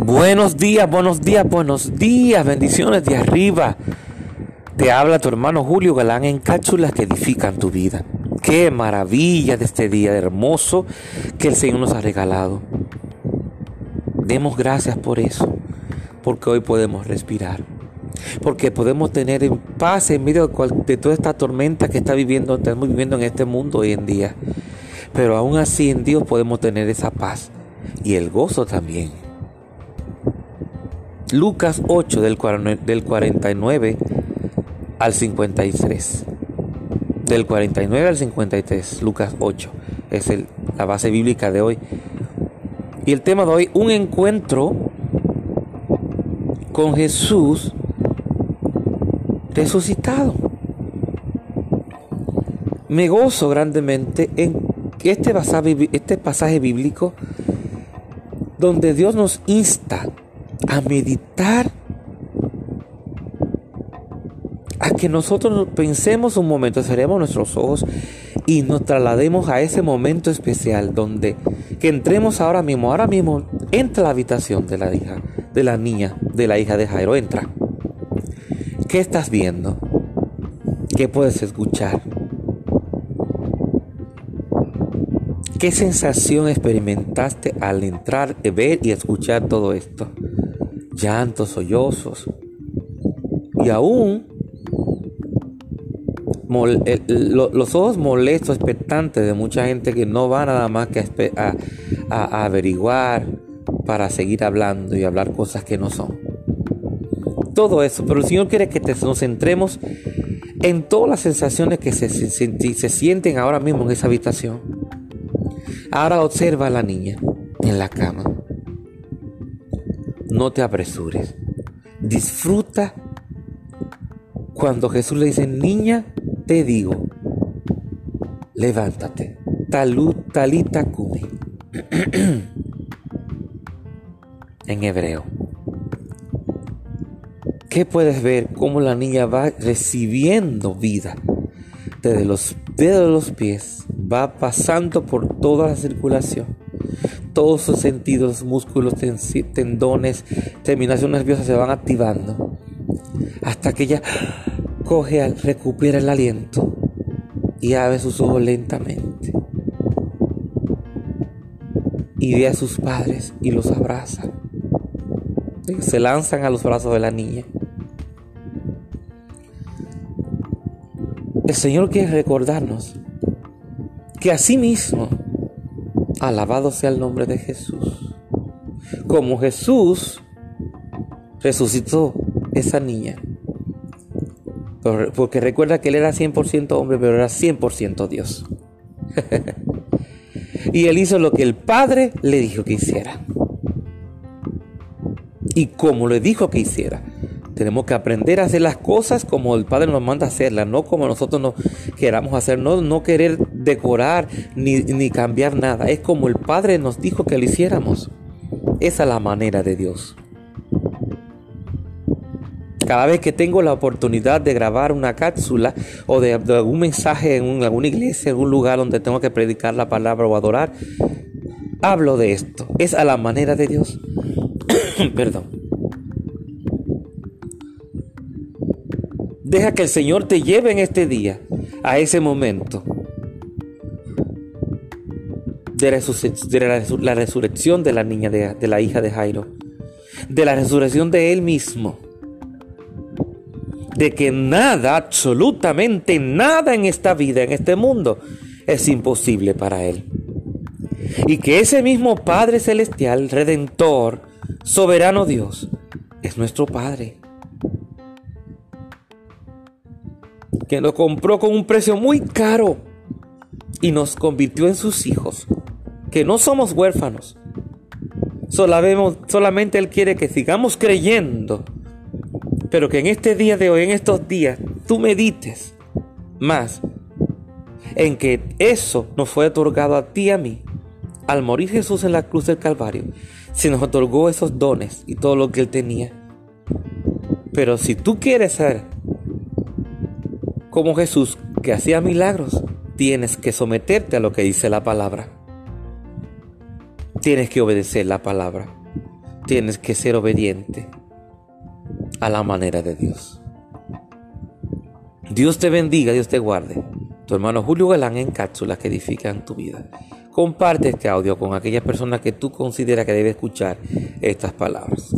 Buenos días, buenos días, buenos días, bendiciones de arriba. Te habla tu hermano Julio Galán en cápsulas que edifican tu vida. Qué maravilla de este día hermoso que el Señor nos ha regalado. Demos gracias por eso, porque hoy podemos respirar, porque podemos tener paz en medio de, toda esta tormenta que está viviendo, estamos viviendo en este mundo hoy en día. Pero aún así en Dios podemos tener esa paz y el gozo también. Lucas 8 del 49 al 53. Del 49 al 53, Lucas 8. Es la base bíblica de hoy. Y el tema de hoy, un encuentro con Jesús resucitado. Me gozo grandemente en este pasaje, este pasaje bíblico donde Dios nos insta a meditar, a que nosotros pensemos un momento, cerremos nuestros ojos y nos traslademos a ese momento especial donde que entremos ahora mismo, ahora mismo entra a la habitación de la hija, de la niña, de la hija de Jairo, entra. ¿Qué estás viendo? ¿Qué puedes escuchar? ¿Qué sensación experimentaste al entrar, ver y escuchar todo esto? Llantos, sollozos. Y aún los ojos molestos, expectantes de mucha gente que no va nada más que a, averiguar para seguir hablando y hablar cosas que no son. Todo eso, pero el Señor quiere que nos centremos en todas las sensaciones que se, se sienten ahora mismo en esa habitación. Ahora observa a la niña en la cama no te apresures. Disfruta cuando Jesús le dice, niña, te digo, levántate. Talut, talita kumi. en hebreo. ¿Qué puedes ver? Cómo la niña va recibiendo vida. Desde los dedos de los pies va pasando por toda la circulación todos sus sentidos, músculos, tendones, terminaciones nerviosas se van activando hasta que ella coge, recupera el aliento y abre sus ojos lentamente y ve a sus padres y los abraza. se lanzan a los brazos de la niña. El Señor quiere recordarnos que así mismo Alabado sea el nombre de Jesús. Como Jesús resucitó esa niña. Porque recuerda que él era 100% hombre, pero era 100% Dios. y él hizo lo que el Padre le dijo que hiciera. Y como le dijo que hiciera. Tenemos que aprender a hacer las cosas como el Padre nos manda hacerlas, no como nosotros no queramos hacer, no, no querer decorar ni, ni cambiar nada. Es como el Padre nos dijo que lo hiciéramos. Esa es la manera de Dios. Cada vez que tengo la oportunidad de grabar una cápsula o de, algún mensaje en alguna iglesia, en algún lugar donde tengo que predicar la palabra o adorar, hablo de esto. Es a la manera de Dios. Perdón. Deja que el Señor te lleve en este día a ese momento de, la, resurrección de la niña, de, de la hija de Jairo, de la resurrección de Él mismo, de que nada, absolutamente nada en esta vida, en este mundo, es imposible para Él. Y que ese mismo Padre Celestial, Redentor, Soberano Dios, es nuestro Padre que nos compró con un precio muy caro y nos convirtió en sus hijos, que no somos huérfanos. solamente Él quiere que sigamos creyendo, pero que en este día de hoy, en estos días, tú medites más en que eso nos fue otorgado a ti y a mí. Al morir Jesús en la cruz del Calvario, se nos otorgó esos dones y todo lo que Él tenía. Pero si tú quieres ser como Jesús que hacía milagros, tienes que someterte a lo que dice la palabra. Tienes que obedecer la palabra. tienes que ser obediente a la manera de Dios. Dios te bendiga, Dios te guarde. Tu hermano Julio Galán en cápsulas que edifican tu vida. Comparte este audio con aquellas personas que tú consideras que debe escuchar estas palabras.